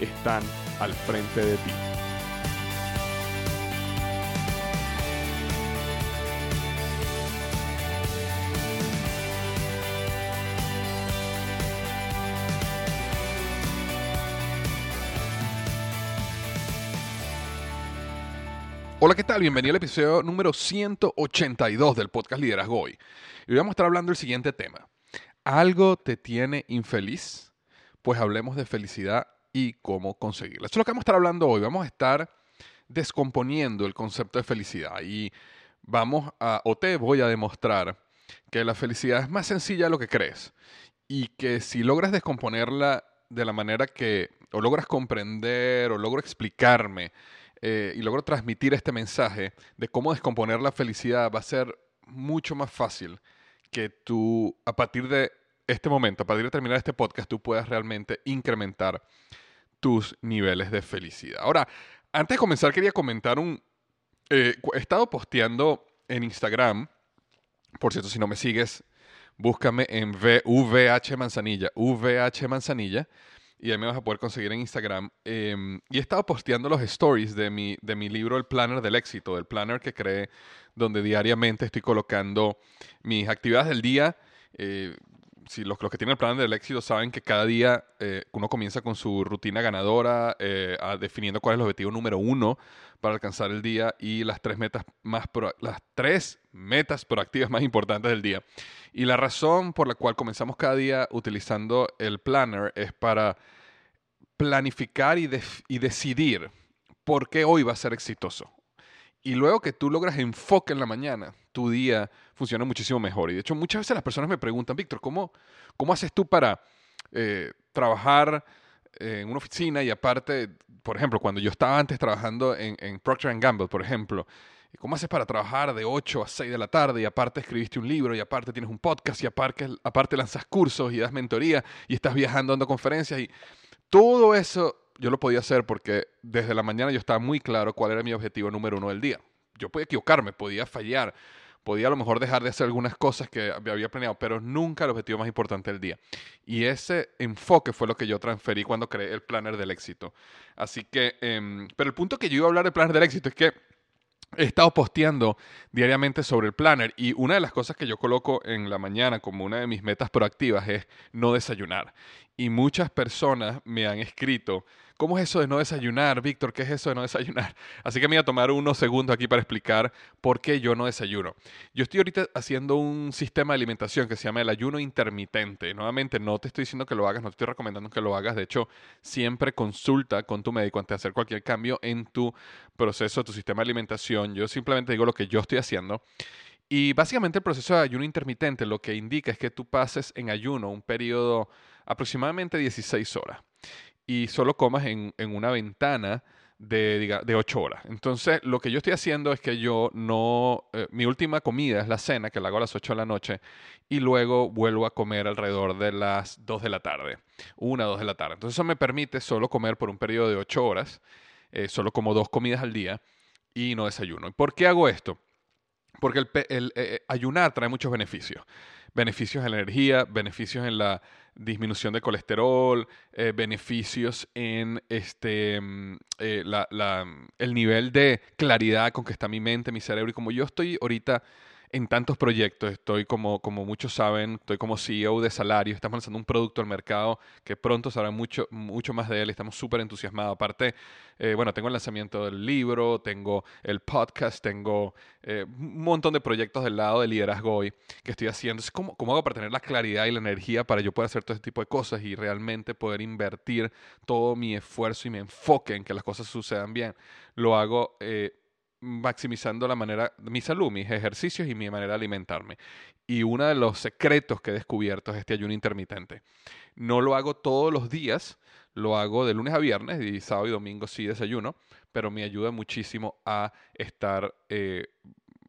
están al frente de ti. Hola, ¿qué tal? Bienvenido al episodio número 182 del podcast Liderazgo Hoy. Y hoy vamos a estar hablando del siguiente tema. ¿Algo te tiene infeliz? Pues hablemos de felicidad y cómo conseguirla. Eso es lo que vamos a estar hablando hoy. Vamos a estar descomponiendo el concepto de felicidad y vamos a, o te voy a demostrar que la felicidad es más sencilla de lo que crees y que si logras descomponerla de la manera que, o logras comprender, o logro explicarme eh, y logro transmitir este mensaje de cómo descomponer la felicidad, va a ser mucho más fácil que tú, a partir de este momento, a partir de terminar este podcast, tú puedas realmente incrementar tus niveles de felicidad. Ahora, antes de comenzar, quería comentar un... Eh, he estado posteando en Instagram, por cierto, si no me sigues, búscame en VH Manzanilla, VH Manzanilla, y ahí me vas a poder conseguir en Instagram. Em, y he estado posteando los stories de mi, de mi libro El Planner del Éxito, el planner que creé, donde diariamente estoy colocando mis actividades del día, eh, si los, que tienen el plan del éxito saben que cada día eh, uno comienza con su rutina ganadora, eh, definiendo cuál es el objetivo número uno para alcanzar el día y las tres metas más las tres metas proactivas más importantes del día. Y la razón por la cual comenzamos cada día utilizando el planner es para planificar y, y decidir por qué hoy va a ser exitoso. Y luego que tú logras enfoque en la mañana, tu día funciona muchísimo mejor. Y de hecho, muchas veces las personas me preguntan, Víctor, ¿cómo, ¿cómo haces tú para eh, trabajar en una oficina y aparte, por ejemplo, cuando yo estaba antes trabajando en, en Procter Gamble, por ejemplo, ¿cómo haces para trabajar de 8 a 6 de la tarde y aparte escribiste un libro y aparte tienes un podcast y aparte, aparte lanzas cursos y das mentoría y estás viajando dando conferencias y todo eso yo lo podía hacer porque desde la mañana yo estaba muy claro cuál era mi objetivo número uno del día. Yo podía equivocarme, podía fallar, podía a lo mejor dejar de hacer algunas cosas que había planeado, pero nunca el objetivo más importante del día. Y ese enfoque fue lo que yo transferí cuando creé el planner del éxito. Así que, em, pero el punto que yo iba a hablar del planner del éxito es que he estado posteando diariamente sobre el planner y una de las cosas que yo coloco en la mañana como una de mis metas proactivas es no desayunar. Y muchas personas me han escrito ¿Cómo es eso de no desayunar, Víctor? ¿Qué es eso de no desayunar? Así que me voy a tomar unos segundos aquí para explicar por qué yo no desayuno. Yo estoy ahorita haciendo un sistema de alimentación que se llama el ayuno intermitente. Nuevamente, no te estoy diciendo que lo hagas, no te estoy recomendando que lo hagas. De hecho, siempre consulta con tu médico antes de hacer cualquier cambio en tu proceso, tu sistema de alimentación. Yo simplemente digo lo que yo estoy haciendo. Y básicamente el proceso de ayuno intermitente lo que indica es que tú pases en ayuno un periodo aproximadamente 16 horas y solo comas en, una ventana de, de 8 horas. Entonces, lo que yo estoy haciendo es que yo no, eh, mi última comida es la cena, que la hago a las 8 de la noche, y luego vuelvo a comer alrededor de las 2 de la tarde, 1 o 2 de la tarde. Entonces, eso me permite solo comer por un periodo de 8 horas, eh, solo como dos comidas al día, y no desayuno. ¿Y por qué hago esto? Porque el, eh, ayunar trae muchos beneficios. Beneficios en la energía, beneficios en la disminución de colesterol, eh, beneficios en este, mm, eh, el nivel de claridad con que está mi mente, mi cerebro. Y como yo estoy ahorita en tantos proyectos. Estoy como, como muchos saben, estoy como CEO de Salario. Estamos lanzando un producto al mercado que pronto sabrá mucho, mucho más de él. Estamos súper entusiasmados. Aparte, eh, bueno, tengo el lanzamiento del libro, tengo el podcast, tengo eh, un montón de proyectos del lado de liderazgo hoy que estoy haciendo. ¿cómo, ¿Cómo hago para tener la claridad y la energía para yo poder hacer todo ese tipo de cosas y realmente poder invertir todo mi esfuerzo y mi enfoque en que las cosas sucedan bien? Lo hago... Eh, maximizando la manera, mi salud, mis ejercicios y mi manera de alimentarme. Y uno de los secretos que he descubierto es este ayuno intermitente. No lo hago todos los días, lo hago de lunes a viernes y sábado y domingo sí desayuno, pero me ayuda muchísimo a estar eh,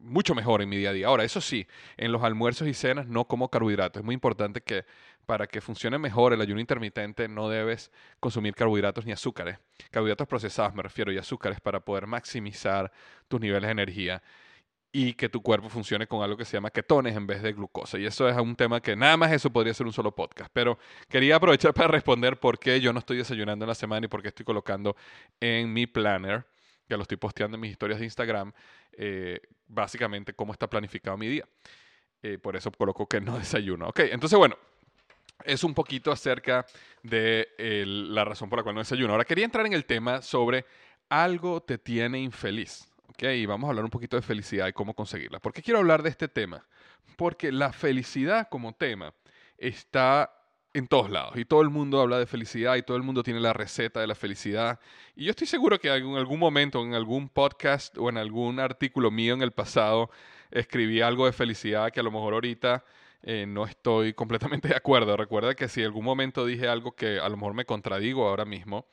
mucho mejor en mi día a día. Ahora, eso sí, en los almuerzos y cenas no como carbohidratos. Es muy importante que para que funcione mejor el ayuno intermitente no debes consumir carbohidratos ni azúcares. Carbohidratos procesados me refiero y azúcares para poder maximizar tus niveles de energía y que tu cuerpo funcione con algo que se llama ketones en vez de glucosa. Y eso es un tema que nada más eso podría ser un solo podcast. Pero quería aprovechar para responder por qué yo no estoy desayunando en la semana y por qué estoy colocando en mi planner, que lo estoy posteando en mis historias de Instagram, eh, básicamente cómo está planificado mi día. Eh, por eso coloco que no desayuno. Ok, entonces bueno, es un poquito acerca de la razón por la cual no desayuno. Ahora quería entrar en el tema sobre algo te tiene infeliz. ¿ok? Y vamos a hablar un poquito de felicidad y cómo conseguirla. ¿Por qué quiero hablar de este tema? Porque la felicidad como tema está en todos lados y todo el mundo habla de felicidad y todo el mundo tiene la receta de la felicidad. Y yo estoy seguro que en algún momento, en algún podcast o en algún artículo mío en el pasado, escribí algo de felicidad que a lo mejor ahorita eh, no estoy completamente de acuerdo. Recuerda que si en algún momento dije algo que a lo mejor me contradigo ahora mismo,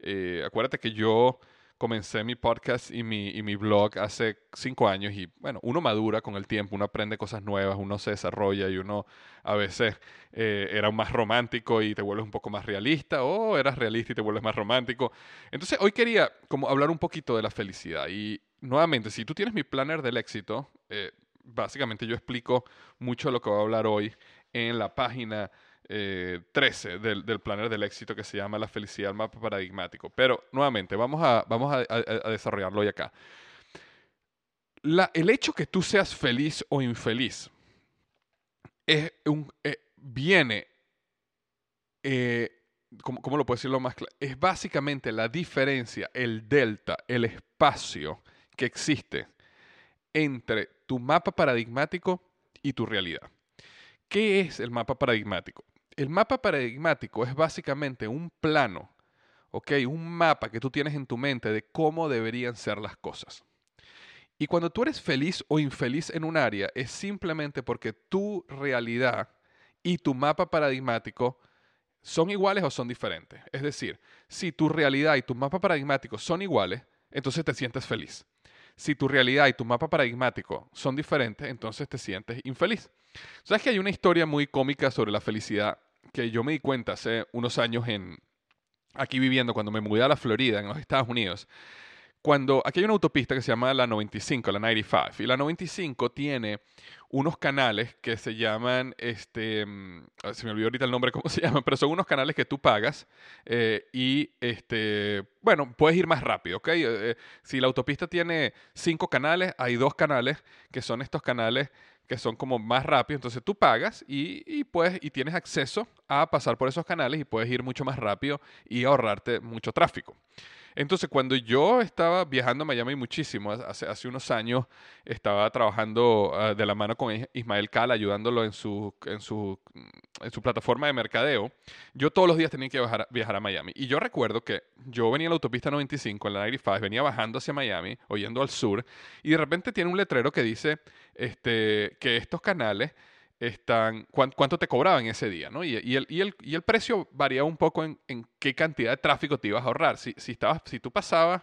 eh, acuérdate que yo comencé mi podcast y mi, y mi blog hace cinco años y bueno, uno madura con el tiempo, uno aprende cosas nuevas, uno se desarrolla y uno a veces eh, era más romántico y te vuelves un poco más realista o eras realista y te vuelves más romántico. Entonces hoy quería como hablar un poquito de la felicidad y nuevamente, si tú tienes mi planner del éxito, básicamente yo explico mucho lo que voy a hablar hoy en la página 13 eh, del, del, planner del éxito que se llama La felicidad, mapa paradigmático. Pero nuevamente, vamos a, vamos a, desarrollarlo hoy acá. La, el hecho que tú seas feliz o infeliz es un, eh, viene, eh, ¿cómo, lo puedo decirlo más claro? Es básicamente la diferencia, el delta, el espacio que existe entre tu mapa paradigmático y tu realidad. ¿Qué es el mapa paradigmático? El mapa paradigmático es básicamente un plano, ¿ok? Un mapa que tú tienes en tu mente de cómo deberían ser las cosas. Y cuando tú eres feliz o infeliz en un área es simplemente porque tu realidad y tu mapa paradigmático son iguales o son diferentes. Es decir, si tu realidad y tu mapa paradigmático son iguales, entonces te sientes feliz. Si tu realidad y tu mapa paradigmático son diferentes, entonces te sientes infeliz. Sabes que hay una historia muy cómica sobre la felicidad que yo me di cuenta hace unos años en aquí viviendo cuando me mudé a la Florida en los Estados Unidos. Cuando aquí hay una autopista que se llama la 95, la 95, y la 95 tiene unos canales que se llaman, este, mm, se me olvidó ahorita el nombre, cómo se llaman, pero son unos canales que tú pagas eh, y, este, bueno, puedes ir más rápido, ¿ok? Eh, eh, si la autopista tiene cinco canales, hay dos canales que son estos canales que son como más rápidos, entonces tú pagas y, y, puedes, y tienes acceso a pasar por esos canales y puedes ir mucho más rápido y ahorrarte mucho tráfico. Entonces, cuando yo estaba viajando a Miami muchísimo, hace, unos años, estaba trabajando ah, de la mano con Ismael Cala, ayudándolo en su, su, en su plataforma de mercadeo, yo todos los días tenía que viajar, viajar a Miami. Y yo recuerdo que yo venía en la autopista 95, en la 95, venía bajando hacia Miami, oyendo al sur, y de repente tiene un letrero que dice este, que estos canales están, cuánto te cobraban ese día, ¿no? Y, el, y, el, y el, precio variaba un poco en, qué cantidad de tráfico te ibas a ahorrar. Si, si, estabas, si tú pasabas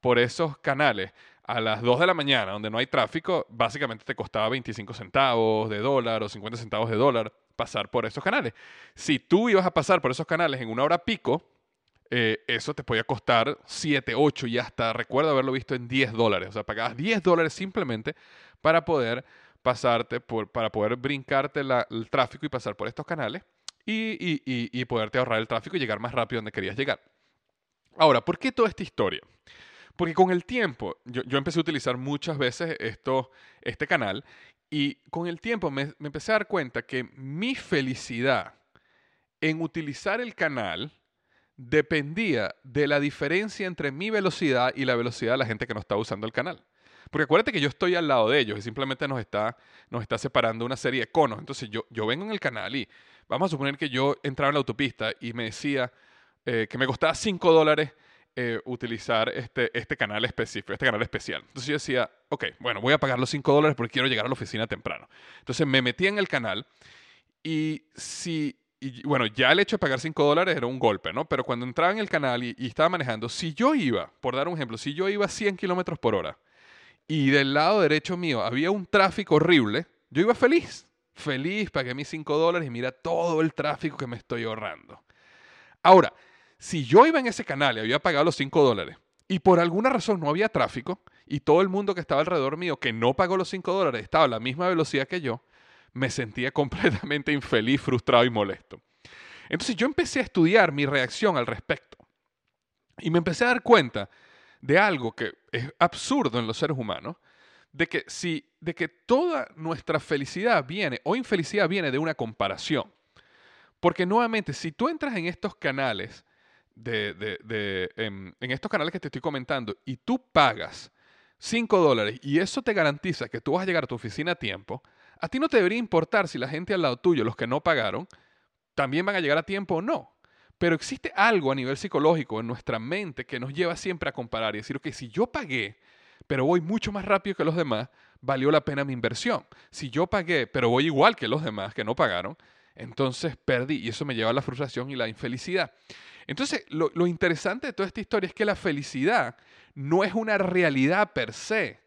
por esos canales a las 2 de la mañana, donde no hay tráfico, básicamente te costaba 25 centavos de dólar o 50 centavos de dólar pasar por esos canales. Si tú ibas a pasar por esos canales en una hora pico, eh, eso te podía costar 7, 8 y hasta recuerdo haberlo visto en 10 dólares. O sea, pagabas 10 dólares simplemente para poder pasarte, por, para poder brincarte el tráfico y pasar por estos canales y, y, poderte ahorrar el tráfico y llegar más rápido donde querías llegar. Ahora, ¿por qué toda esta historia? Porque con el tiempo, yo, empecé a utilizar muchas veces esto, este canal y con el tiempo me, me empecé a dar cuenta que mi felicidad en utilizar el canal dependía de la diferencia entre mi velocidad y la velocidad de la gente que no está usando el canal. Porque acuérdate que yo estoy al lado de ellos y simplemente nos está, nos está separando una serie de conos. Entonces yo, yo vengo en el canal y vamos a suponer que yo entraba en la autopista y me decía eh, que me costaba 5 dólares eh, utilizar este, este canal específico, este canal especial. Entonces yo decía, ok, bueno, voy a pagar los 5 dólares porque quiero llegar a la oficina temprano. Entonces me metí en el canal y si y bueno, ya el hecho de pagar 5 dólares era un golpe, ¿no? Pero cuando entraba en el canal y, estaba manejando, si yo iba, por dar un ejemplo, si yo iba a 100 kilómetros por hora y del lado derecho mío había un tráfico horrible, yo iba feliz. Feliz, pagué mis 5 dólares y mira todo el tráfico que me estoy ahorrando. Ahora, si yo iba en ese canal y había pagado los 5 dólares y por alguna razón no había tráfico y todo el mundo que estaba alrededor mío que no pagó los 5 dólares estaba a la misma velocidad que yo, me sentía completamente infeliz, frustrado y molesto. Entonces yo empecé a estudiar mi reacción al respecto y me empecé a dar cuenta de algo que es absurdo en los seres humanos, de que si de que toda nuestra felicidad viene o infelicidad viene de una comparación. Porque nuevamente, si tú entras en estos canales, de, en, en, estos canales que te estoy comentando, y tú pagas 5 dólares y eso te garantiza que tú vas a llegar a tu oficina a tiempo, a ti no te debería importar si la gente al lado tuyo, los que no pagaron, también van a llegar a tiempo o no. Pero existe algo a nivel psicológico en nuestra mente que nos lleva siempre a comparar y decir, que si yo pagué, pero voy mucho más rápido que los demás, valió la pena mi inversión. Si yo pagué, pero voy igual que los demás que no pagaron, entonces perdí y eso me lleva a la frustración y la infelicidad. Entonces, lo, lo interesante de toda esta historia es que la felicidad no es una realidad per se,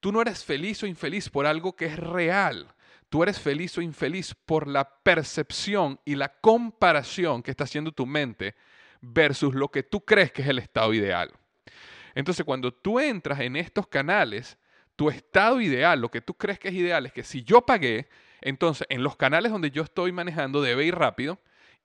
Tú no eres feliz o infeliz por algo que es real. Tú eres feliz o infeliz por la percepción y la comparación que está haciendo tu mente versus lo que tú crees que es el estado ideal. Entonces, cuando tú entras en estos canales, tu estado ideal, lo que tú crees que es ideal, es que si yo pagué, entonces en los canales donde yo estoy manejando debe ir rápido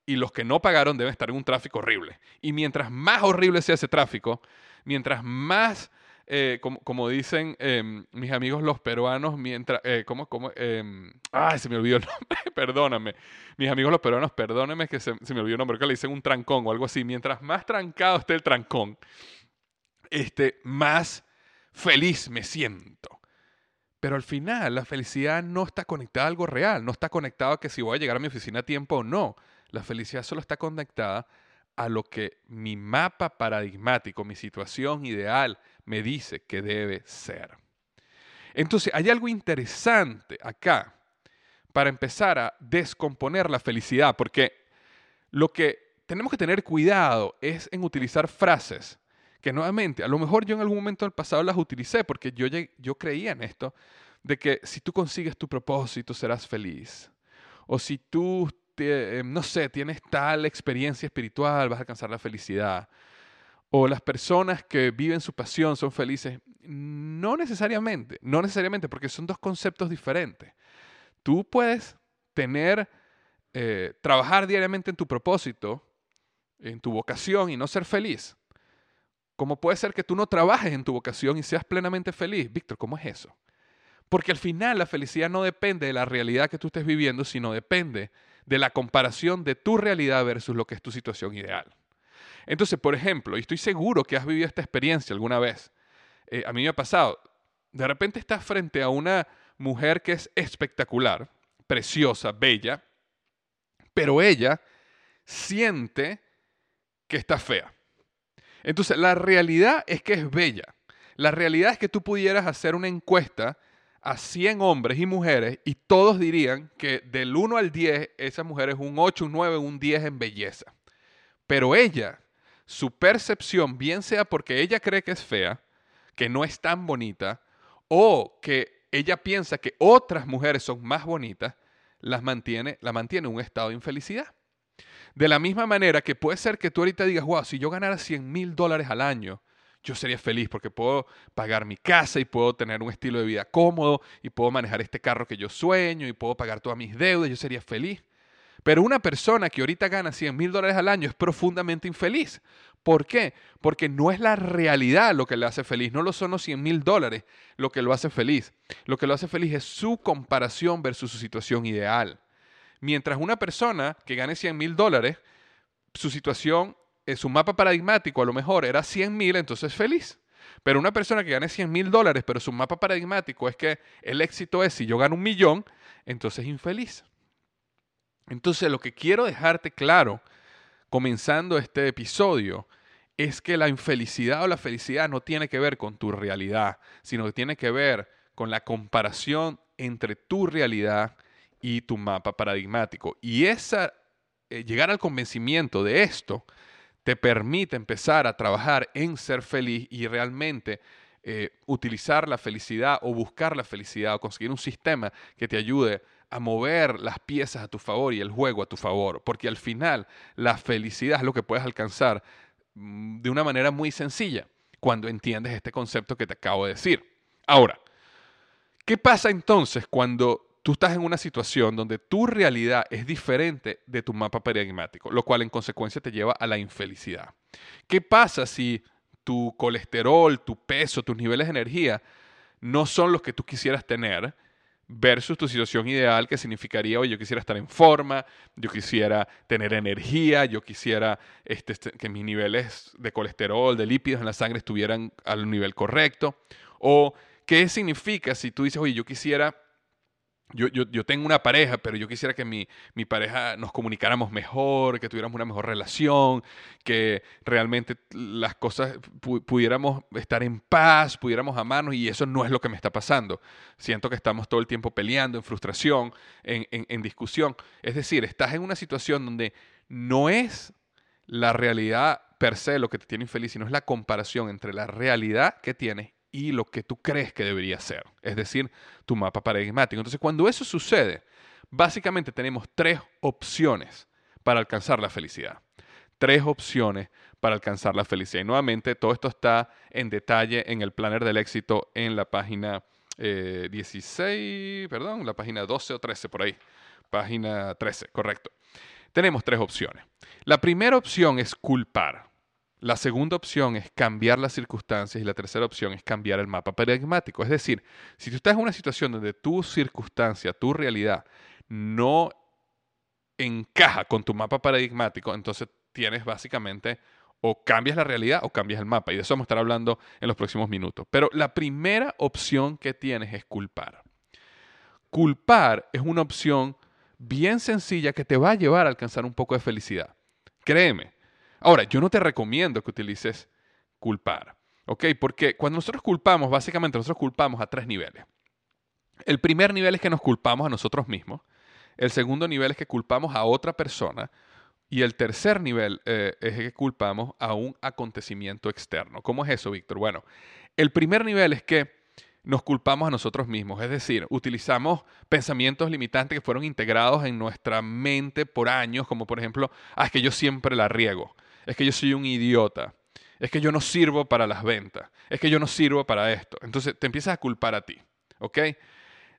y los que no pagaron deben estar en un tráfico horrible. Y mientras más horrible sea ese tráfico, mientras más eh, como, dicen em, mis amigos los peruanos, mientras, eh, ¿cómo, cómo? Em, ay, se me olvidó el nombre, perdóname. Mis amigos los peruanos, perdónenme que se, me olvidó el nombre, que le dicen un trancón o algo así. Mientras más trancado esté el trancón, este, más feliz me siento. Pero al final la felicidad no está conectada a algo real, no está conectada a que si voy a llegar a mi oficina a tiempo o no. La felicidad solo está conectada a lo que mi mapa paradigmático, mi situación ideal, me dice que debe ser. Entonces, hay algo interesante acá para empezar a descomponer la felicidad, porque lo que tenemos que tener cuidado es en utilizar frases que nuevamente, a lo mejor yo en algún momento del pasado las utilicé porque yo, yo creía en esto, de que si tú consigues tu propósito serás feliz. O si tú, no sé, tienes tal experiencia espiritual, vas a alcanzar la felicidad o las personas que viven su pasión son felices. No necesariamente, no necesariamente, porque son dos conceptos diferentes. Tú puedes tener, eh, trabajar diariamente en tu propósito, en tu vocación y no ser feliz. Como puede ser que tú no trabajes en tu vocación y seas plenamente feliz. Víctor, ¿cómo es eso? Porque al final la felicidad no depende de la realidad que tú estés viviendo, sino depende de la comparación de tu realidad versus lo que es tu situación ideal. Entonces, por ejemplo, y estoy seguro que has vivido esta experiencia alguna vez, eh, a mí me ha pasado, de repente estás frente a una mujer que es espectacular, preciosa, bella, pero ella siente que está fea. Entonces, la realidad es que es bella. La realidad es que tú pudieras hacer una encuesta a 100 hombres y mujeres y todos dirían que del 1 al 10 esa mujer es un 8, un 9, un 10 en belleza. Pero ella su percepción, bien sea porque ella cree que es fea, que no es tan bonita, o que ella piensa que otras mujeres son más bonitas, las mantiene, la mantiene en un estado de infelicidad. De la misma manera que puede ser que tú ahorita digas, wow, si yo ganara 100 mil dólares al año, yo sería feliz porque puedo pagar mi casa y puedo tener un estilo de vida cómodo y puedo manejar este carro que yo sueño y puedo pagar todas mis deudas, yo sería feliz. Pero una persona que ahorita gana 100 mil dólares al año es profundamente infeliz. ¿Por qué? Porque no es la realidad lo que le hace feliz, no lo son los 100 mil dólares lo que lo hace feliz. Lo que lo hace feliz es su comparación versus su situación ideal. Mientras una persona que gane 100 mil dólares, su situación, en su mapa paradigmático a lo mejor era 100 mil, entonces es feliz. Pero una persona que gane 100 mil dólares, pero su mapa paradigmático es que el éxito es si yo gano un millón, entonces es infeliz. Entonces lo que quiero dejarte claro, comenzando este episodio, es que la infelicidad o la felicidad no tiene que ver con tu realidad, sino que tiene que ver con la comparación entre tu realidad y tu mapa paradigmático. Y esa, eh, llegar al convencimiento de esto te permite empezar a trabajar en ser feliz y realmente eh, utilizar la felicidad o buscar la felicidad o conseguir un sistema que te ayude a mover las piezas a tu favor y el juego a tu favor. Porque al final la felicidad es lo que puedes alcanzar mm, de una manera muy sencilla cuando entiendes este concepto que te acabo de decir. Ahora, ¿qué pasa entonces cuando tú estás en una situación donde tu realidad es diferente de tu mapa paradigmático, lo cual en consecuencia te lleva a la infelicidad. ¿Qué pasa si tu colesterol, tu peso, tus niveles de energía no son los que tú quisieras tener versus tu situación ideal que significaría, oye, yo quisiera estar en forma, yo quisiera tener energía, yo quisiera este, este, que mis niveles de colesterol, de lípidos en la sangre estuvieran al nivel correcto? ¿O qué significa si tú dices, oye, yo quisiera yo, yo, yo, tengo una pareja, pero yo quisiera que mi, mi, pareja nos comunicáramos mejor, que tuviéramos una mejor relación, que realmente las cosas pudiéramos estar en paz, pudiéramos amarnos, y eso no es lo que me está pasando. Siento que estamos todo el tiempo peleando, en frustración, en, en, en discusión. Es decir, estás en una situación donde no es la realidad per se lo que te tiene infeliz, sino es la comparación entre la realidad que tienes y lo que tú crees que debería ser, es decir, tu mapa paradigmático. Entonces, cuando eso sucede, básicamente tenemos tres opciones para alcanzar la felicidad. Tres opciones para alcanzar la felicidad. Y nuevamente, todo esto está en detalle en el planner del éxito en la página 16, eh, perdón, la página 12 o 13 por ahí. Página 13, correcto. Tenemos tres opciones. La primera opción es culpar. La segunda opción es cambiar las circunstancias y la tercera opción es cambiar el mapa paradigmático. Es decir, si tú estás en una situación donde tu circunstancia, tu realidad no encaja con tu mapa paradigmático, entonces tienes básicamente o cambias la realidad o cambias el mapa. Y de eso vamos a estar hablando en los próximos minutos. Pero la primera opción que tienes es culpar. Culpar es una opción bien sencilla que te va a llevar a alcanzar un poco de felicidad. Créeme, Ahora, yo no te recomiendo que utilices culpar, ¿ok? Porque cuando nosotros culpamos, básicamente nosotros culpamos a tres niveles. El primer nivel es que nos culpamos a nosotros mismos. El segundo nivel es que culpamos a otra persona. Y el tercer nivel eh, es que culpamos a un acontecimiento externo. ¿Cómo es eso, Víctor? Bueno, el primer nivel es que nos culpamos a nosotros mismos, es decir, utilizamos pensamientos limitantes que fueron integrados en nuestra mente por años, como por ejemplo, ah, es que yo siempre la riego, es que yo soy un idiota, es que yo no sirvo para las ventas, es que yo no sirvo para esto. Entonces te empiezas a culpar a ti, ¿ok?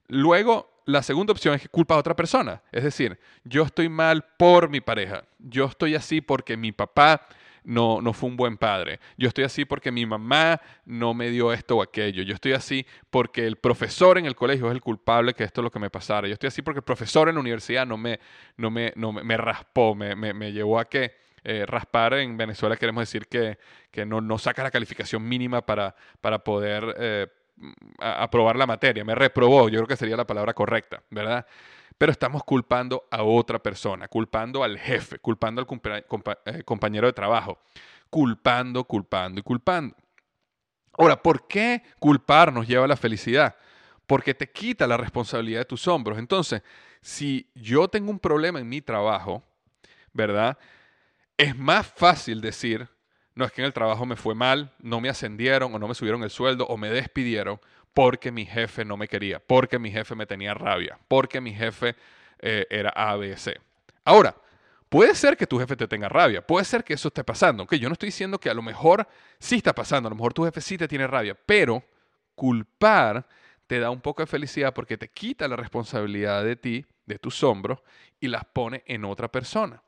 Luego, la segunda opción es que culpa a otra persona, es decir, yo estoy mal por mi pareja, yo estoy así porque mi papá no, no fue un buen padre. Yo estoy así porque mi mamá no me dio esto o aquello. Yo estoy así porque el profesor en el colegio es el culpable que esto es lo que me pasara. Yo estoy así porque el profesor en la universidad no me, no me, no me, raspó, me, me llevó a que eh, raspar en Venezuela queremos decir que, no, no saca la calificación mínima para, para poder eh, aprobar la materia. Me reprobó, yo creo que sería la palabra correcta, ¿verdad? Pero estamos culpando a otra persona, culpando al jefe, culpando al eh, compañero de trabajo, culpando, culpando y culpando. Ahora, ¿por qué culpar nos lleva a la felicidad? Porque te quita la responsabilidad de tus hombros. Entonces, si yo tengo un problema en mi trabajo, ¿verdad? Es más fácil decir, no es que en el trabajo me fue mal, no me ascendieron o no me subieron el sueldo o me despidieron porque mi jefe no me quería, porque mi jefe me tenía rabia, porque mi jefe eh, era ABC. Ahora, puede ser que tu jefe te tenga rabia, puede ser que eso esté pasando. Aunque yo no estoy diciendo que a lo mejor sí está pasando, a lo mejor tu jefe sí te tiene rabia, pero culpar te da un poco de felicidad porque te quita la responsabilidad de ti, de tus hombros, y las pone en otra persona.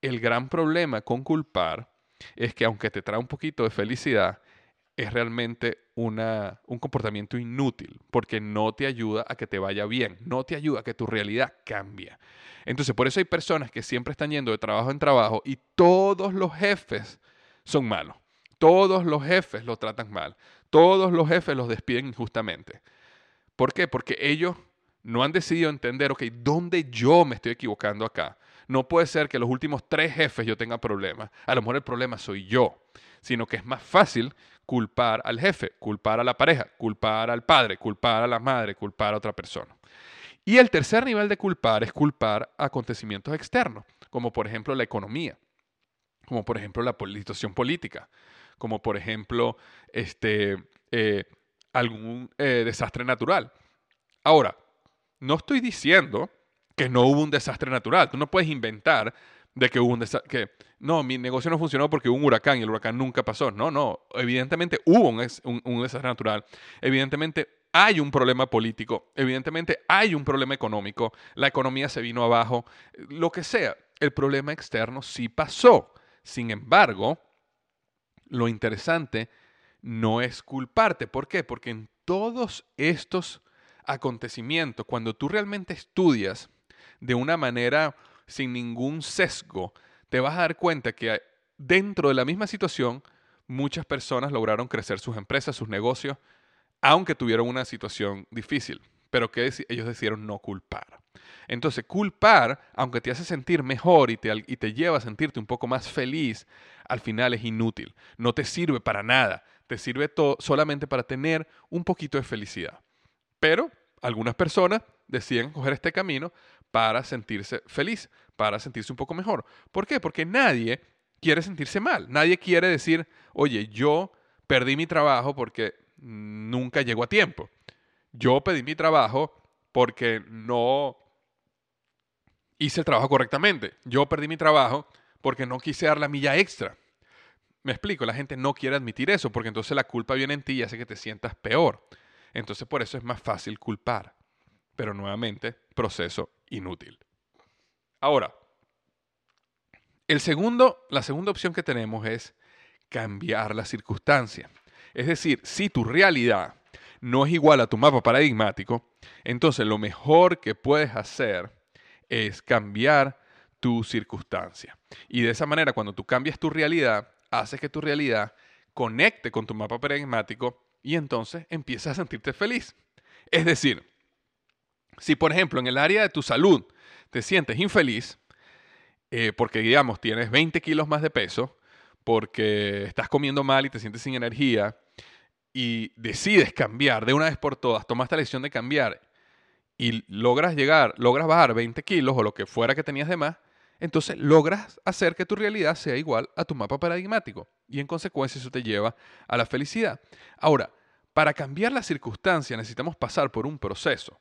El gran problema con culpar es que aunque te trae un poquito de felicidad, es realmente una, un comportamiento inútil porque no te ayuda a que te vaya bien, no te ayuda a que tu realidad cambie. Entonces, por eso hay personas que siempre están yendo de trabajo en trabajo y todos los jefes son malos. Todos los jefes los tratan mal. Todos los jefes los despiden injustamente. ¿Por qué? Porque ellos no han decidido entender, ok, ¿dónde yo me estoy equivocando acá? No puede ser que los últimos tres jefes yo tenga problemas. A lo mejor el problema soy yo, sino que es más fácil culpar al jefe, culpar a la pareja, culpar al padre, culpar a la madre, culpar a otra persona. Y el tercer nivel de culpar es culpar acontecimientos externos, como por ejemplo la economía, como por ejemplo la situación política, como por ejemplo este, eh, algún eh, desastre natural. Ahora, no estoy diciendo que no hubo un desastre natural. Tú no puedes inventar de que hubo un desastre, que no, mi negocio no funcionó porque hubo un huracán y el huracán nunca pasó. No, no, evidentemente hubo un, un, desastre natural. Evidentemente hay un problema político, evidentemente hay un problema económico, la economía se vino abajo, lo que sea, el problema externo sí pasó. Sin embargo, lo interesante no es culparte. ¿Por qué? Porque en todos estos acontecimientos, cuando tú realmente estudias de una manera sin ningún sesgo, te vas a dar cuenta que dentro de la misma situación, muchas personas lograron crecer sus empresas, sus negocios, aunque tuvieron una situación difícil, pero que ellos decidieron no culpar. Entonces, culpar, aunque te hace sentir mejor y te, y te lleva a sentirte un poco más feliz, al final es inútil. No te sirve para nada. Te sirve solamente para tener un poquito de felicidad. Pero algunas personas deciden coger este camino para sentirse feliz, para sentirse un poco mejor. ¿Por qué? Porque nadie quiere sentirse mal. Nadie quiere decir, oye, yo perdí mi trabajo porque nunca llego a tiempo. Yo pedí mi trabajo porque no hice el trabajo correctamente. Yo perdí mi trabajo porque no quise dar la milla extra. Me explico, la gente no quiere admitir eso porque entonces la culpa viene en ti y hace que te sientas peor. Entonces por eso es más fácil culpar. Pero nuevamente, proceso inútil. Ahora, el segundo, la segunda opción que tenemos es cambiar la circunstancia. Es decir, si tu realidad no es igual a tu mapa paradigmático, entonces lo mejor que puedes hacer es cambiar tu circunstancia. Y de esa manera, cuando tú cambias tu realidad, haces que tu realidad conecte con tu mapa paradigmático y entonces empiezas a sentirte feliz. Es decir, si por ejemplo en el área de tu salud te sientes infeliz, eh, porque digamos tienes 20 kilos más de peso, porque estás comiendo mal y te sientes sin energía, y decides cambiar de una vez por todas, tomaste la decisión de cambiar y logras llegar, logras bajar 20 kilos o lo que fuera que tenías de más, entonces logras hacer que tu realidad sea igual a tu mapa paradigmático y en consecuencia eso te lleva a la felicidad. Ahora, para cambiar la circunstancia necesitamos pasar por un proceso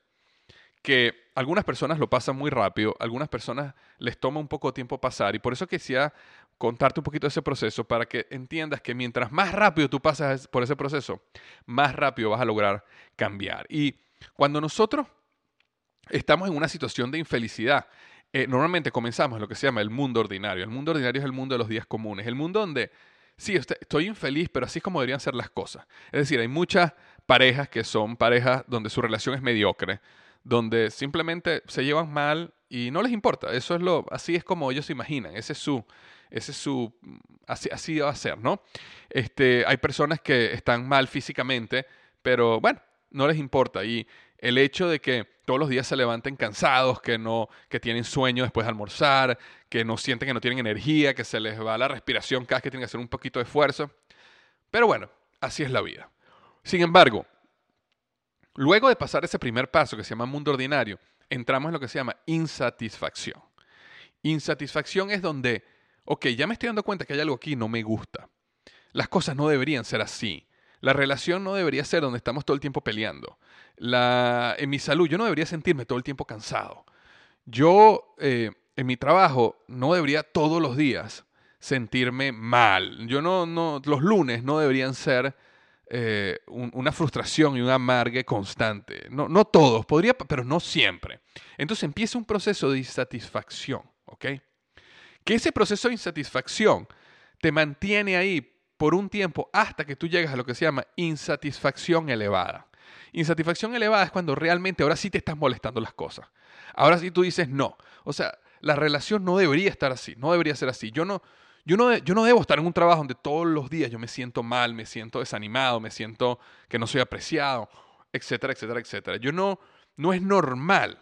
que algunas personas lo pasan muy rápido, algunas personas les toma un poco de tiempo pasar y por eso quisiera contarte un poquito de ese proceso para que entiendas que mientras más rápido tú pasas por ese proceso, más rápido vas a lograr cambiar. Y cuando nosotros estamos en una situación de infelicidad, eh, normalmente comenzamos en lo que se llama el mundo ordinario. El mundo ordinario es el mundo de los días comunes, el mundo donde, sí, estoy infeliz, pero así es como deberían ser las cosas. Es decir, hay muchas parejas que son parejas donde su relación es mediocre, donde simplemente se llevan mal y no les importa. Eso es lo, así es como ellos se imaginan. Ese es su, ese es su, así, así va a ser, ¿no? Este, hay personas que están mal físicamente, pero bueno, no les importa. Y el hecho de que todos los días se levanten cansados, que no, que tienen sueño después de almorzar, que no sienten que no tienen energía, que se les va la respiración cada vez que tienen que hacer un poquito de esfuerzo. Pero bueno, así es la vida. Sin embargo, luego de pasar ese primer paso que se llama mundo ordinario, entramos en lo que se llama insatisfacción. Insatisfacción es donde, ok, ya me estoy dando cuenta que hay algo aquí no me gusta. Las cosas no deberían ser así. La relación no debería ser donde estamos todo el tiempo peleando. La, en mi salud, yo no debería sentirme todo el tiempo cansado. Yo, eh, en mi trabajo no debería todos los días sentirme mal. Yo no, no, los lunes no deberían ser eh, una frustración y un amargue constante. No, no todos, podría, pero no siempre. Entonces empieza un proceso de insatisfacción, ¿ok? Que ese proceso de insatisfacción te mantiene ahí por un tiempo hasta que tú llegas a lo que se llama insatisfacción elevada. Insatisfacción elevada es cuando realmente ahora sí te están molestando las cosas. Ahora sí tú dices no. O sea, la relación no debería estar así, no debería ser así. Yo no, yo no, yo no debo estar en un trabajo donde todos los días yo me siento mal, me siento desanimado, me siento que no soy apreciado, etcétera, etcétera, etcétera. Yo no, no es normal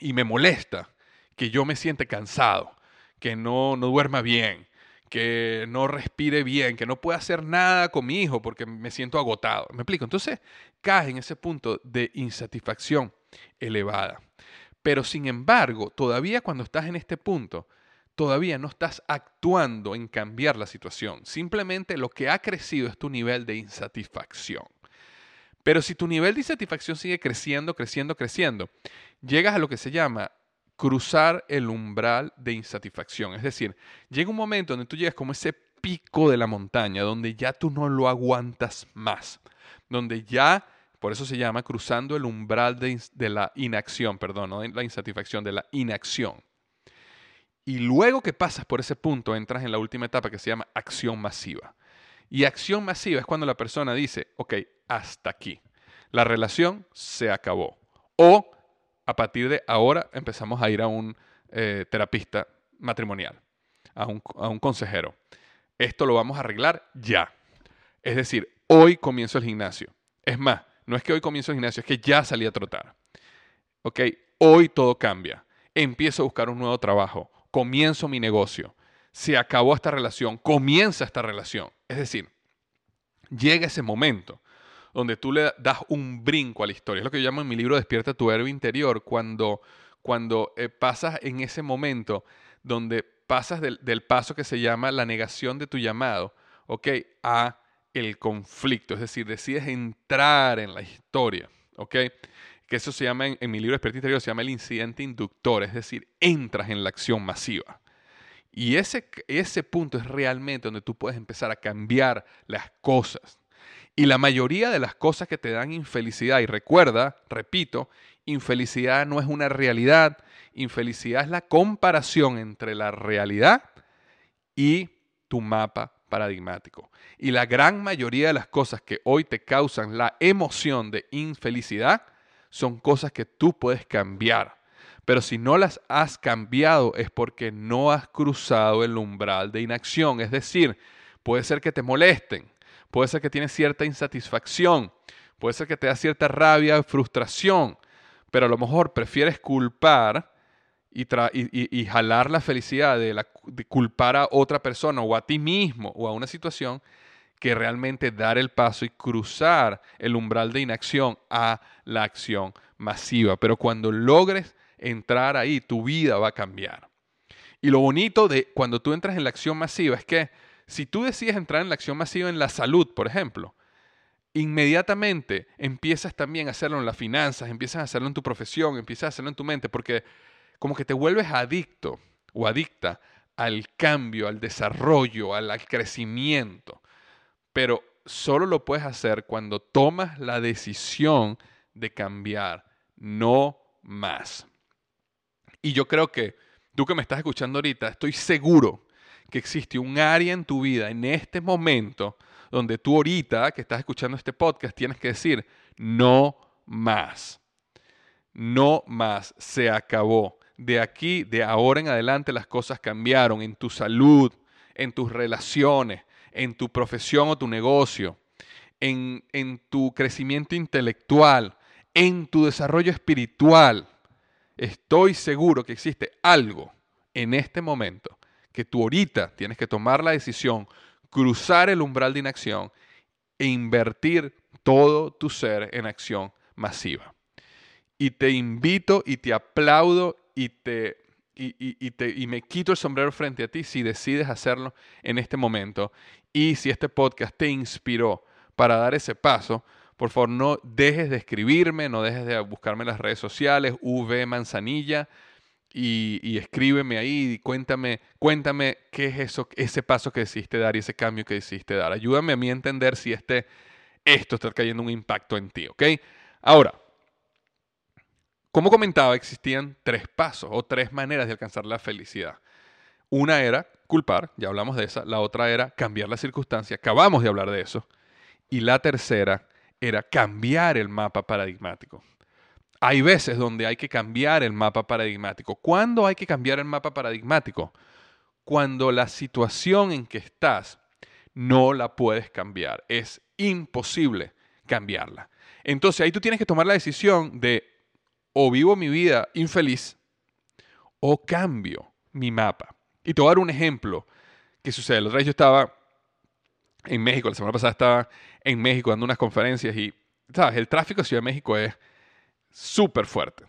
y me molesta que yo me siente cansado, que no, no duerma bien, que no respire bien, que no pueda hacer nada con mi hijo porque me siento agotado. ¿Me explico? Entonces caes en ese punto de insatisfacción elevada. Pero sin embargo, todavía cuando estás en este punto, todavía no estás actuando en cambiar la situación. Simplemente lo que ha crecido es tu nivel de insatisfacción. Pero si tu nivel de insatisfacción sigue creciendo, creciendo, creciendo, llegas a lo que se llama cruzar el umbral de insatisfacción. Es decir, llega un momento donde tú llegas como ese pico de la montaña, donde ya tú no lo aguantas más, donde ya por eso se llama cruzando el umbral de, la inacción, perdón, no la insatisfacción, de la inacción. Y luego que pasas por ese punto, entras en la última etapa que se llama acción masiva. Y acción masiva es cuando la persona dice, ok, hasta aquí. La relación se acabó. O a partir de ahora empezamos a ir a un eh, terapista matrimonial, a un, a un consejero. Esto lo vamos a arreglar ya. Es decir, hoy comienzo el gimnasio. Es más, no es que hoy comienzo el gimnasio, es que ya salí a trotar. ¿Ok? Hoy todo cambia. Empiezo a buscar un nuevo trabajo. Comienzo mi negocio. Se acabó esta relación. Comienza esta relación. Es decir, llega ese momento donde tú le das un brinco a la historia. Es lo que yo llamo en mi libro Despierta tu héroe interior, cuando, cuando eh, pasas en ese momento donde pasas del, paso que se llama la negación de tu llamado, ¿ok? A el conflicto, es decir, decides entrar en la historia, ¿ok? Que eso se llama, en, mi libro Experto Interior, se llama el incidente inductor, es decir, entras en la acción masiva. Y ese, ese punto es realmente donde tú puedes empezar a cambiar las cosas. Y la mayoría de las cosas que te dan infelicidad, y recuerda, repito, infelicidad no es una realidad, infelicidad es la comparación entre la realidad y tu mapa paradigmático. Y la gran mayoría de las cosas que hoy te causan la emoción de infelicidad son cosas que tú puedes cambiar. Pero si no las has cambiado es porque no has cruzado el umbral de inacción. Es decir, puede ser que te molesten, puede ser que tienes cierta insatisfacción, puede ser que te da cierta rabia, frustración, pero a lo mejor prefieres culpar y, jalar la felicidad de, la, culpar a otra persona o a ti mismo o a una situación que realmente dar el paso y cruzar el umbral de inacción a la acción masiva. Pero cuando logres entrar ahí, tu vida va a cambiar. Y lo bonito de cuando tú entras en la acción masiva es que si tú decides entrar en la acción masiva en la salud, por ejemplo, inmediatamente empiezas también a hacerlo en las finanzas, empiezas a hacerlo en tu profesión, empiezas a hacerlo en tu mente, porque como que te vuelves adicto o adicta al cambio, al desarrollo, al, crecimiento. Pero solo lo puedes hacer cuando tomas la decisión de cambiar, no más. Y yo creo que tú que me estás escuchando ahorita, estoy seguro que existe un área en tu vida en este momento donde tú ahorita que estás escuchando este podcast tienes que decir, no más. No más, se acabó de aquí, de ahora en adelante, las cosas cambiaron en tu salud, en tus relaciones, en tu profesión o tu negocio, en, en tu crecimiento intelectual, en tu desarrollo espiritual. Estoy seguro que existe algo en este momento que tú ahorita tienes que tomar la decisión, cruzar el umbral de inacción e invertir todo tu ser en acción masiva. Y te invito y te aplaudo y te, y, te, y me quito el sombrero frente a ti si decides hacerlo en este momento. Y si este podcast te inspiró para dar ese paso, por favor no dejes de escribirme, no dejes de buscarme en las redes sociales, V Manzanilla, y, y, escríbeme ahí, y cuéntame, cuéntame qué es eso, ese paso que decidiste dar y ese cambio que decidiste dar. Ayúdame a mí a entender si este, esto está cayendo un impacto en ti, ¿ok? Ahora, como comentaba, existían tres pasos o tres maneras de alcanzar la felicidad. Una era culpar, ya hablamos de esa. La otra era cambiar la circunstancia, acabamos de hablar de eso. Y la tercera era cambiar el mapa paradigmático. Hay veces donde hay que cambiar el mapa paradigmático. ¿Cuándo hay que cambiar el mapa paradigmático? Cuando la situación en que estás no la puedes cambiar. Es imposible cambiarla. Entonces ahí tú tienes que tomar la decisión de o vivo mi vida infeliz o cambio mi mapa. Y te voy a dar un ejemplo que sucede. La otra vez yo estaba en México, la semana pasada estaba en México dando unas conferencias y, ¿sabes? El tráfico de Ciudad de México es súper fuerte.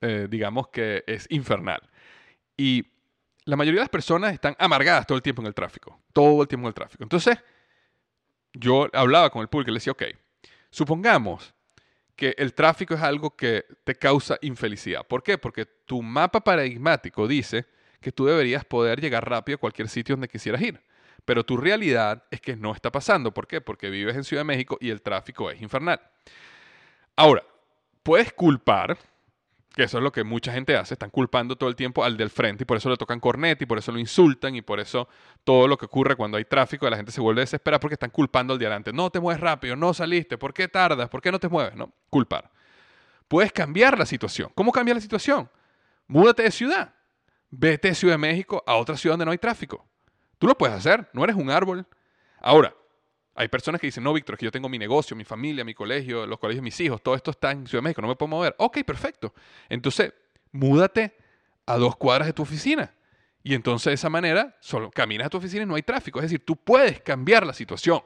Eh, digamos que es infernal. Y la mayoría de las personas están amargadas todo el tiempo en el tráfico. Todo el tiempo en el tráfico. Entonces, yo hablaba con el público y le decía, ok, supongamos que el tráfico es algo que te causa infelicidad. ¿Por qué? Porque tu mapa paradigmático dice que tú deberías poder llegar rápido a cualquier sitio donde quisieras ir. Pero tu realidad es que no está pasando. ¿Por qué? Porque vives en Ciudad de México y el tráfico es infernal. Ahora, puedes culpar, que eso es lo que mucha gente hace, están culpando todo el tiempo al del frente y por eso le tocan cornet y por eso lo insultan y por eso todo lo que ocurre cuando hay tráfico, la gente se vuelve desesperada porque están culpando al de adelante. No te mueves rápido, no saliste, ¿por qué tardas? ¿Por qué no te mueves? No, culpar. Puedes cambiar la situación. ¿Cómo cambiar la situación? Múdate de ciudad. Vete de Ciudad de México a otra ciudad donde no hay tráfico. Tú lo puedes hacer, no eres un árbol. Ahora, hay personas que dicen, no, Víctor, es que yo tengo mi negocio, mi familia, mi colegio, los colegios mis hijos, todo esto está en Ciudad de México, no me puedo mover. Ok, perfecto. Entonces, múdate a dos cuadras de tu oficina. Y entonces de esa manera, solo caminas a tu oficina y no hay tráfico. Es decir, tú puedes cambiar la situación.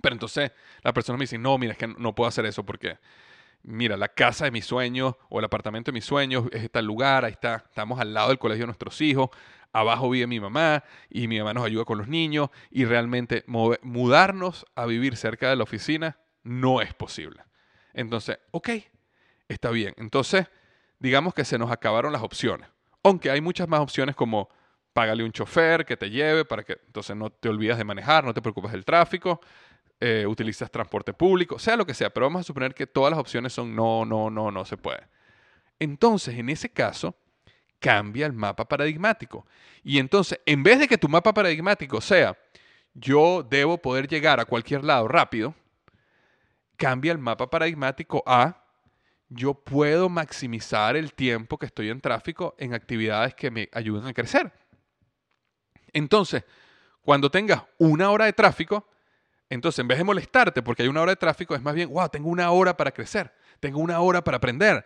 Pero entonces la persona me dice, no, mira, es que no puedo hacer eso porque, mira, la casa de mis sueños o el apartamento de mis sueños es este lugar, ahí está, estamos al lado del colegio de nuestros hijos, abajo vive mi mamá y mi mamá nos ayuda con los niños y realmente mudarnos a vivir cerca de la oficina no es posible. Entonces, ok, está bien. Entonces, digamos que se nos acabaron las opciones. Aunque hay muchas más opciones como págale un chofer que te lleve para que entonces no te olvides de manejar, no te preocupes del tráfico, eh, utilizas transporte público, sea lo que sea, pero vamos a suponer que todas las opciones son no, no, no, no se puede. Entonces, en ese caso, cambia el mapa paradigmático. Y entonces, en vez de que tu mapa paradigmático sea yo debo poder llegar a cualquier lado rápido, cambia el mapa paradigmático a yo puedo maximizar el tiempo que estoy en tráfico en actividades que me ayuden a crecer. Entonces, cuando tengas una hora de tráfico, entonces en vez de molestarte porque hay una hora de tráfico, es más bien, wow, tengo una hora para crecer, tengo una hora para aprender,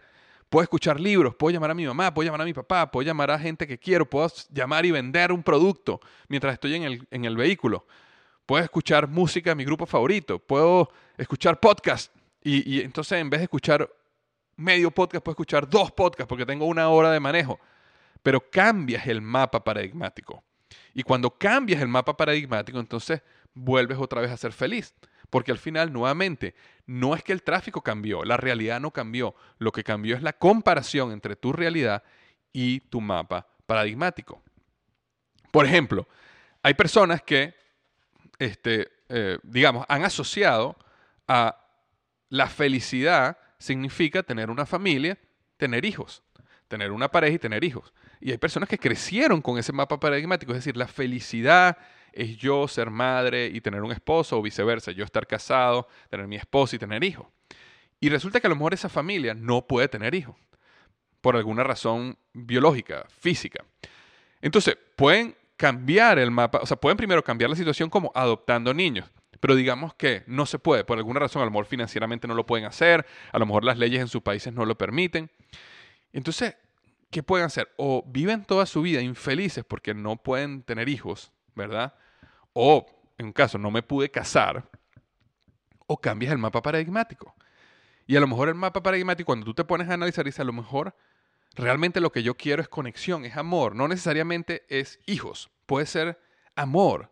Puedo escuchar libros, puedo llamar a mi mamá, puedo llamar a mi papá, puedo llamar a gente que quiero, puedo llamar y vender un producto mientras estoy en el, en el vehículo. Puedo escuchar música mi grupo favorito, puedo escuchar podcast y, y entonces en vez de escuchar medio podcast, puedo escuchar dos podcasts porque tengo una hora de manejo. Pero cambias el mapa paradigmático. Y cuando cambias el mapa paradigmático, entonces vuelves otra vez a ser feliz. Porque al final, nuevamente, no es que el tráfico cambió, la realidad no cambió. Lo que cambió es la comparación entre tu realidad y tu mapa paradigmático. Por ejemplo, hay personas que, este, eh, digamos, han asociado a la felicidad significa tener una familia, tener hijos, tener una pareja y tener hijos. Y hay personas que crecieron con ese mapa paradigmático, es decir, la felicidad es yo ser madre y tener un esposo o viceversa, yo estar casado, tener mi esposo y tener hijos. Y resulta que a lo mejor esa familia no puede tener hijos por alguna razón biológica, física. Entonces, pueden cambiar el mapa, o sea, pueden primero cambiar la situación como adoptando niños, pero digamos que no se puede, por alguna razón, a lo mejor financieramente no lo pueden hacer, a lo mejor las leyes en sus países no lo permiten. Entonces, ¿qué pueden hacer? O viven toda su vida infelices porque no pueden tener hijos, ¿verdad? O, en un caso, no me pude casar, o cambias el mapa paradigmático. Y a lo mejor el mapa paradigmático, cuando tú te pones a analizar, dice, a lo mejor realmente lo que yo quiero es conexión, es amor, no necesariamente es hijos, puede ser amor,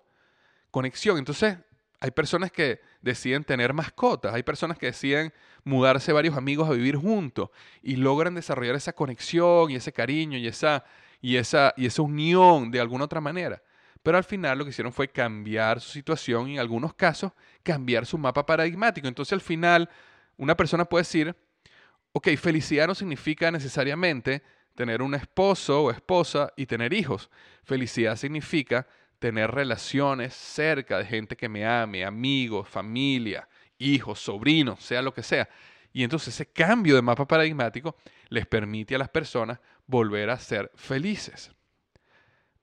conexión. Entonces, Hay personas que deciden tener mascotas, hay personas que deciden mudarse varios amigos a vivir juntos y logran desarrollar esa conexión y ese cariño y esa, y esa, y esa unión de alguna otra manera. Pero al final lo que hicieron fue cambiar su situación y en algunos casos cambiar su mapa paradigmático. Entonces al final una persona puede decir, ok, felicidad no significa necesariamente tener un esposo o esposa y tener hijos. Felicidad significa tener relaciones cerca de gente que me ame, amigos, familia, hijos, sobrinos, sea lo que sea. Y entonces ese cambio de mapa paradigmático les permite a las personas volver a ser felices.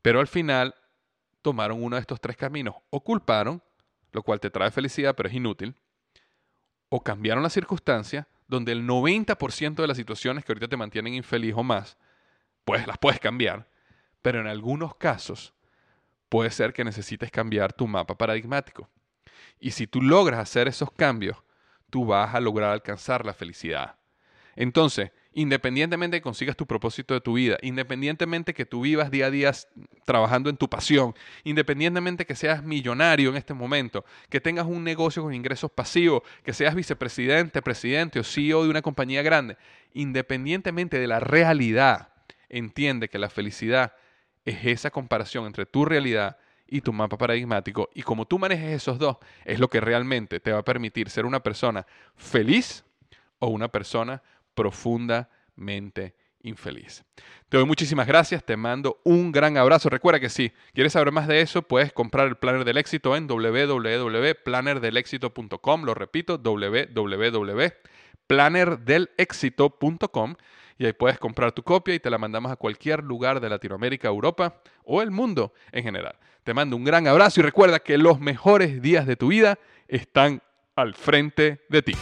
Pero al final tomaron uno de estos tres caminos. O culparon, lo cual te trae felicidad pero es inútil. O cambiaron la circunstancia, donde el 90% de las situaciones que ahorita te mantienen infeliz o más, pues las puedes cambiar. Pero en algunos casos puede ser que necesites cambiar tu mapa paradigmático. Y si tú logras hacer esos cambios, tú vas a lograr alcanzar la felicidad. Entonces, independientemente de que consigas tu propósito de tu vida, independientemente que tú vivas día a día trabajando en tu pasión, independientemente que seas millonario en este momento, que tengas un negocio con ingresos pasivos, que seas vicepresidente, presidente o CEO de una compañía grande, independientemente de la realidad, entiende que la felicidad es esa comparación entre tu realidad y tu mapa paradigmático. Y como tú manejes esos dos, es lo que realmente te va a permitir ser una persona feliz o una persona profundamente infeliz. Te doy muchísimas gracias, te mando un gran abrazo. Recuerda que si quieres saber más de eso, puedes comprar el Planner del Éxito en www.plannerdelexito.com. Lo repito, www.plannerdelexito.com y ahí puedes comprar tu copia y te la mandamos a cualquier lugar de Latinoamérica, Europa o el mundo en general. Te mando un gran abrazo y recuerda que los mejores días de tu vida están al frente de ti.